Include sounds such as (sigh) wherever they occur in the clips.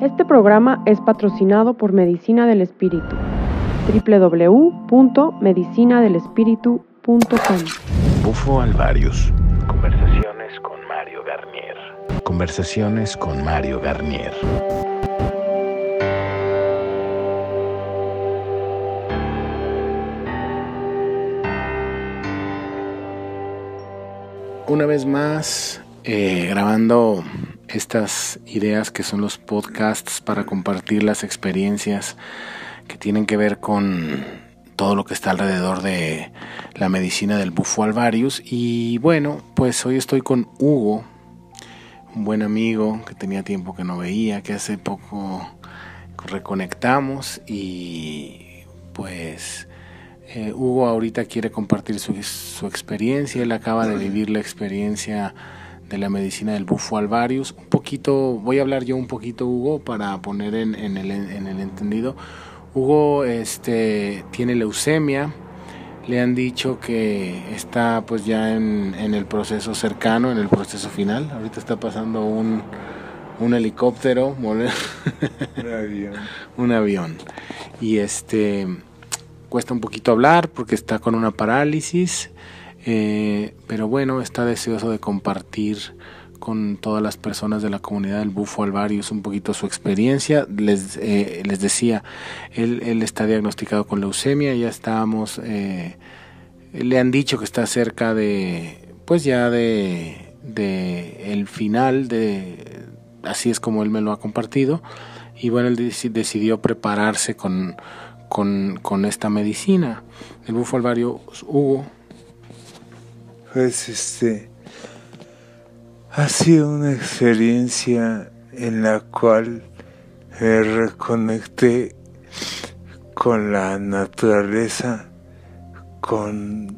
Este programa es patrocinado por Medicina del Espíritu. www.medicinadelespíritu.com Bufo Alvarius. Conversaciones con Mario Garnier. Conversaciones con Mario Garnier. Una vez más, eh, grabando estas ideas que son los podcasts para compartir las experiencias que tienen que ver con todo lo que está alrededor de la medicina del bufo alvarius. Y bueno, pues hoy estoy con Hugo, un buen amigo que tenía tiempo que no veía, que hace poco reconectamos y pues eh, Hugo ahorita quiere compartir su, su experiencia, él acaba de vivir la experiencia de la medicina del bufo alvarius. Un poquito, voy a hablar yo un poquito, Hugo, para poner en, en, el, en el, entendido. Hugo este, tiene leucemia, le han dicho que está pues ya en, en, el proceso cercano, en el proceso final. Ahorita está pasando un, un helicóptero, un avión. (laughs) un avión. Y este cuesta un poquito hablar porque está con una parálisis eh, pero bueno, está deseoso de compartir con todas las personas de la comunidad del Bufo Alvarius un poquito su experiencia. Les, eh, les decía, él, él, está diagnosticado con leucemia, ya estábamos, eh, le han dicho que está cerca de, pues ya de, de el final, de, así es como él me lo ha compartido. Y bueno, él decidió prepararse con, con, con esta medicina. El Bufo Alvarius Hugo pues este ha sido una experiencia en la cual me reconecté con la naturaleza, con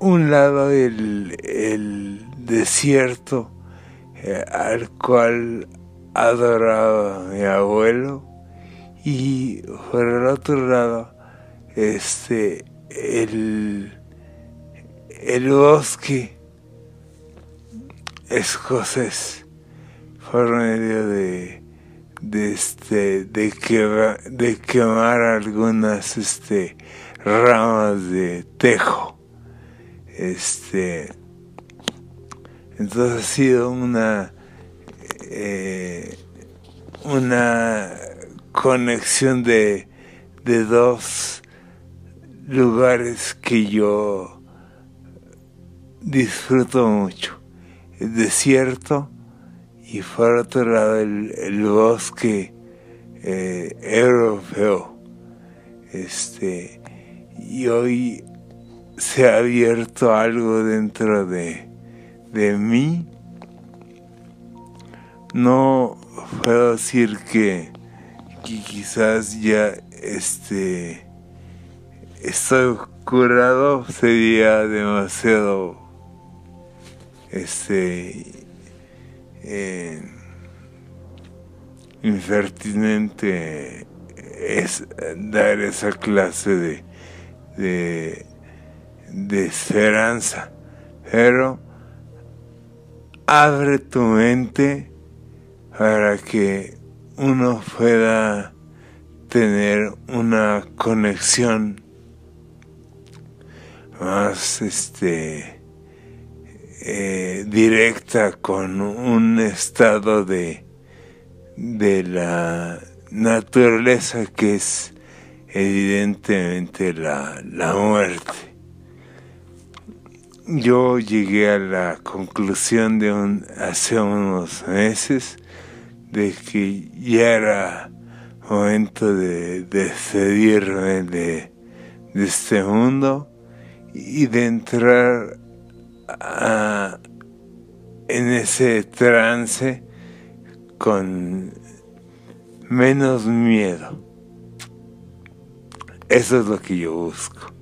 un lado el, el desierto eh, al cual adoraba mi abuelo y por el otro lado este el el bosque escocés por medio de de este de quemar, de quemar algunas este ramas de tejo. Este entonces ha sido una eh, una conexión de, de dos lugares que yo disfruto mucho. El desierto y por otro lado el, bosque eh, europeo. Este, y hoy se ha abierto algo dentro de, de mí. No puedo decir que, que quizás ya este estoy curado, sería demasiado este eh, es dar esa clase de, de, de esperanza, pero abre tu mente para que uno pueda tener una conexión más este eh, directa con un estado de, de la naturaleza que es evidentemente la, la muerte. Yo llegué a la conclusión de un, hace unos meses de que ya era momento de despedirme de, de este mundo y de entrar en ese trance con menos miedo. Eso es lo que yo busco.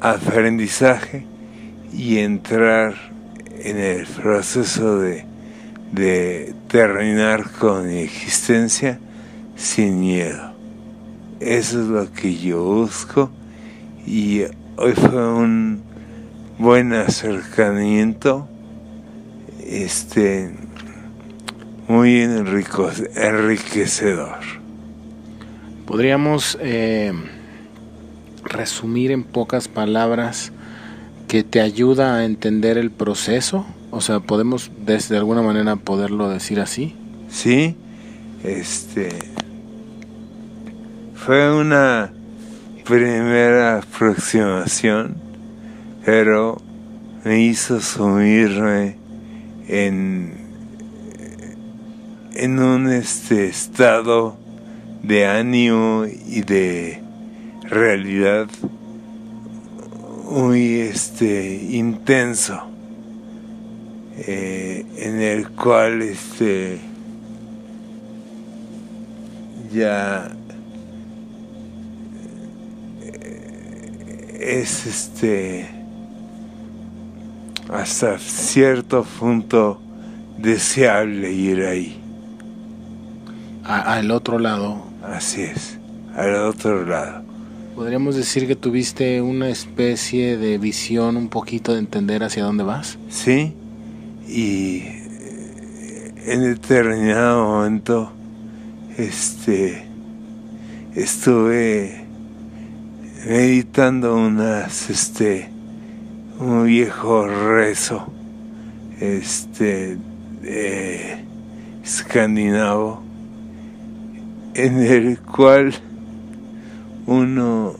Aprendizaje y entrar en el proceso de, de terminar con mi existencia sin miedo. Eso es lo que yo busco y hoy fue un buen acercamiento. Este muy enriquecedor. Podríamos eh, resumir en pocas palabras que te ayuda a entender el proceso, o sea, podemos de alguna manera poderlo decir así. Sí, este fue una primera aproximación, pero me hizo sumirme en, en un este estado de ánimo y de realidad muy este intenso eh, en el cual este ya eh, es este hasta cierto punto deseable ir ahí. Al otro lado. Así es, al otro lado. ¿Podríamos decir que tuviste una especie de visión, un poquito de entender hacia dónde vas? Sí, y en determinado momento este estuve meditando unas este un viejo rezo este escandinavo en el cual uno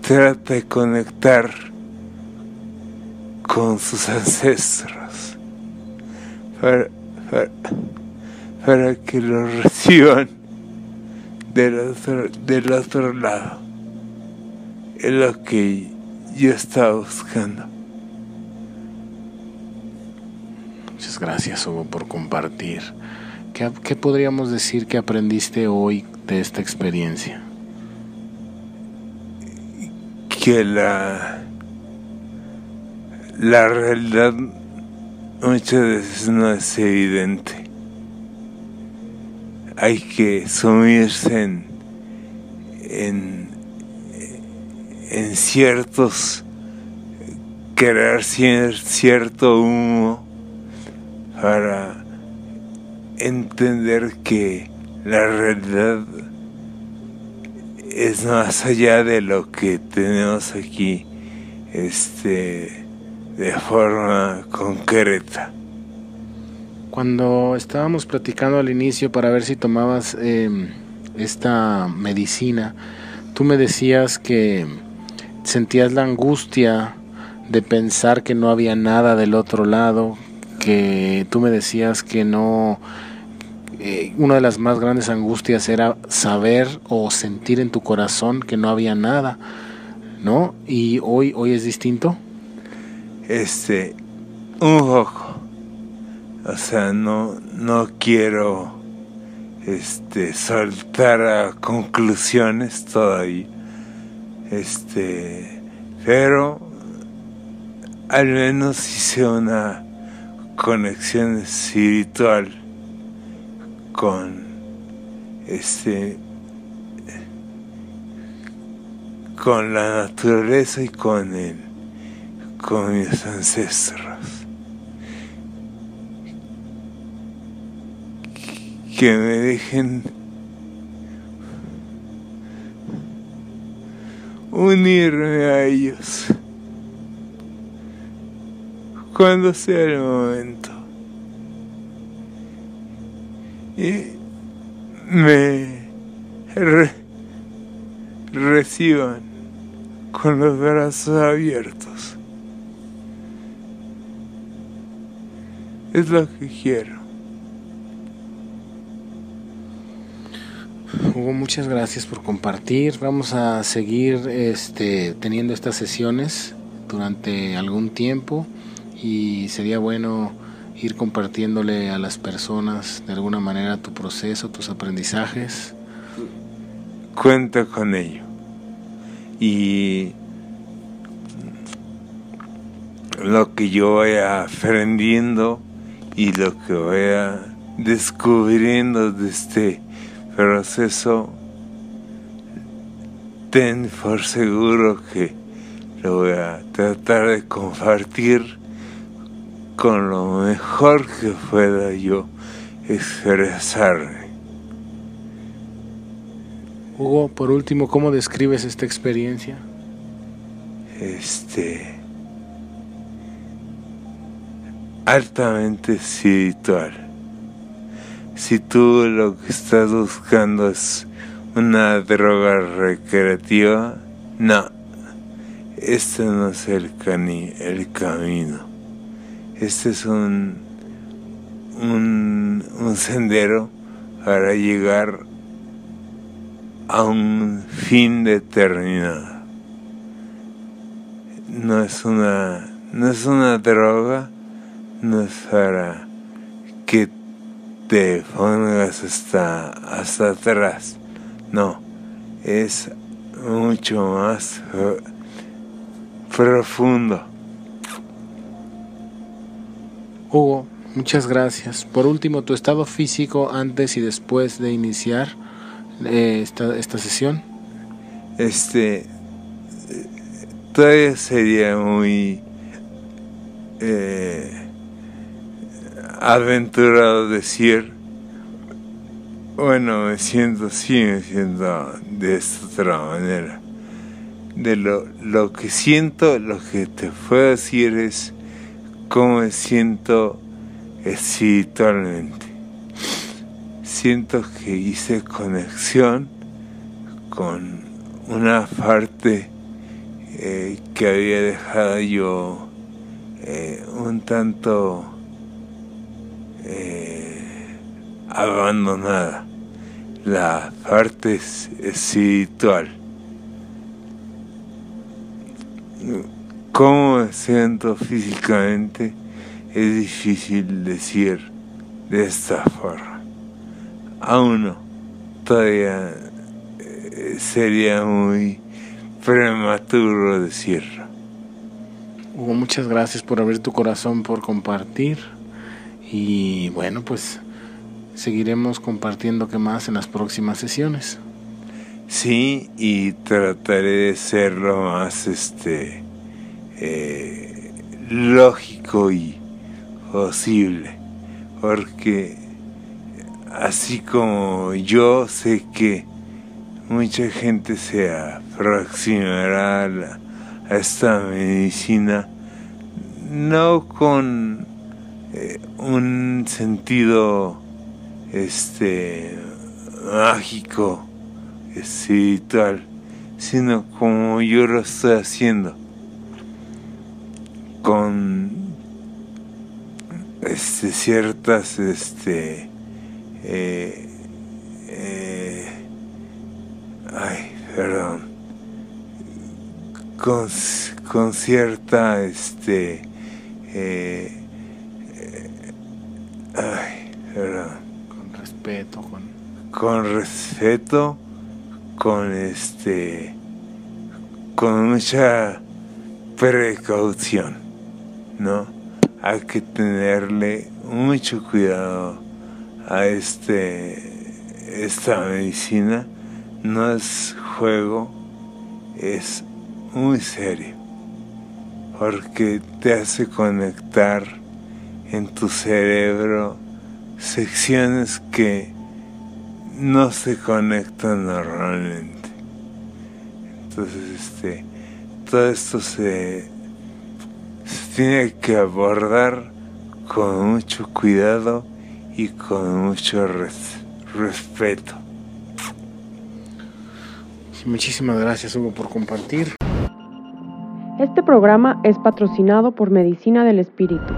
trata de conectar con sus ancestros para, para, que lo reciban del otro, del otro lado. Es lo que yo estaba buscando. Muchas gracias, Hugo, por compartir. ¿Qué, ¿Qué, podríamos decir que aprendiste hoy de esta experiencia? Que la, la realidad muchas veces no es evidente. Hay que sumirse en, en en ciertos, crear cierto humo para entender que la realidad es más allá de lo que tenemos aquí este de forma concreta. Cuando estábamos platicando al inicio para ver si tomabas eh, esta medicina tú me decías que sentías la angustia de pensar que no había nada del otro lado, que tú me decías que no, eh, una de las más grandes angustias era saber o sentir en tu corazón que no había nada, ¿no? Y hoy, hoy es distinto. Este, un poco. O sea, no, no quiero este, soltar a conclusiones todavía este, pero al menos hice una conexión espiritual con este con la naturaleza y con el con mis ancestros. Que me dejen unirme a ellos cuando sea el momento. Y me reciban con los brazos abiertos. Es lo que quiero. Muchas gracias por compartir. Vamos a seguir este, teniendo estas sesiones durante algún tiempo y sería bueno ir compartiéndole a las personas de alguna manera tu proceso, tus aprendizajes. Cuenta con ello. Y lo que yo vaya aprendiendo y lo que vaya descubriendo de este proceso, ten por seguro que lo voy a tratar de compartir con lo mejor que pueda yo expresarme. Hugo, por último, ¿cómo describes esta experiencia? Este altamente espiritual. Si tú lo que estás buscando es una droga recreativa, no, este no es el, camino. Este es un, un, un sendero para llegar a un fin determinado. No es una, no es una droga, no es para que te pongas hasta, hasta atrás. No, es mucho más profundo. Hugo, muchas gracias. Por último, tu estado físico antes y después de iniciar eh, esta, esta sesión. Este, todavía sería muy eh, aventurado decir, bueno, me siento así, me siento de esta otra manera. De lo, lo que siento, lo que te puedo decir es cómo me siento espiritualmente. Siento que hice conexión con una parte eh, que había dejado yo eh, un tanto eh, abandonada, la parte espiritual cómo me siento físicamente es difícil decir de esta forma. Aún no, todavía eh, sería muy prematuro decirlo. Hugo, muchas gracias por abrir tu corazón, por compartir. Y bueno, pues seguiremos compartiendo qué más en las próximas sesiones. Sí, y trataré de ser lo más este eh, lógico y posible, porque así como yo sé que mucha gente se aproximará a, esta medicina no con eh, un sentido este mágico espiritual sino como yo lo estoy haciendo con este, ciertas este eh, eh, ay perdón con, con cierta este eh, ay perdón con con con respeto con este con mucha precaución ¿no? Hay que tenerle mucho cuidado a este esta medicina. No es juego, es muy serio, porque te hace conectar en tu cerebro secciones que no se conectan normalmente. Entonces, este, todo esto se tiene que abordar con mucho cuidado y con mucho respeto. Muchísimas gracias Hugo por compartir. Este programa es patrocinado por Medicina del Espíritu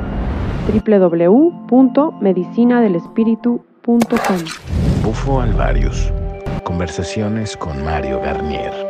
www.medicinadelespíritu.com Bufo Alvarius. Conversaciones con Mario Garnier.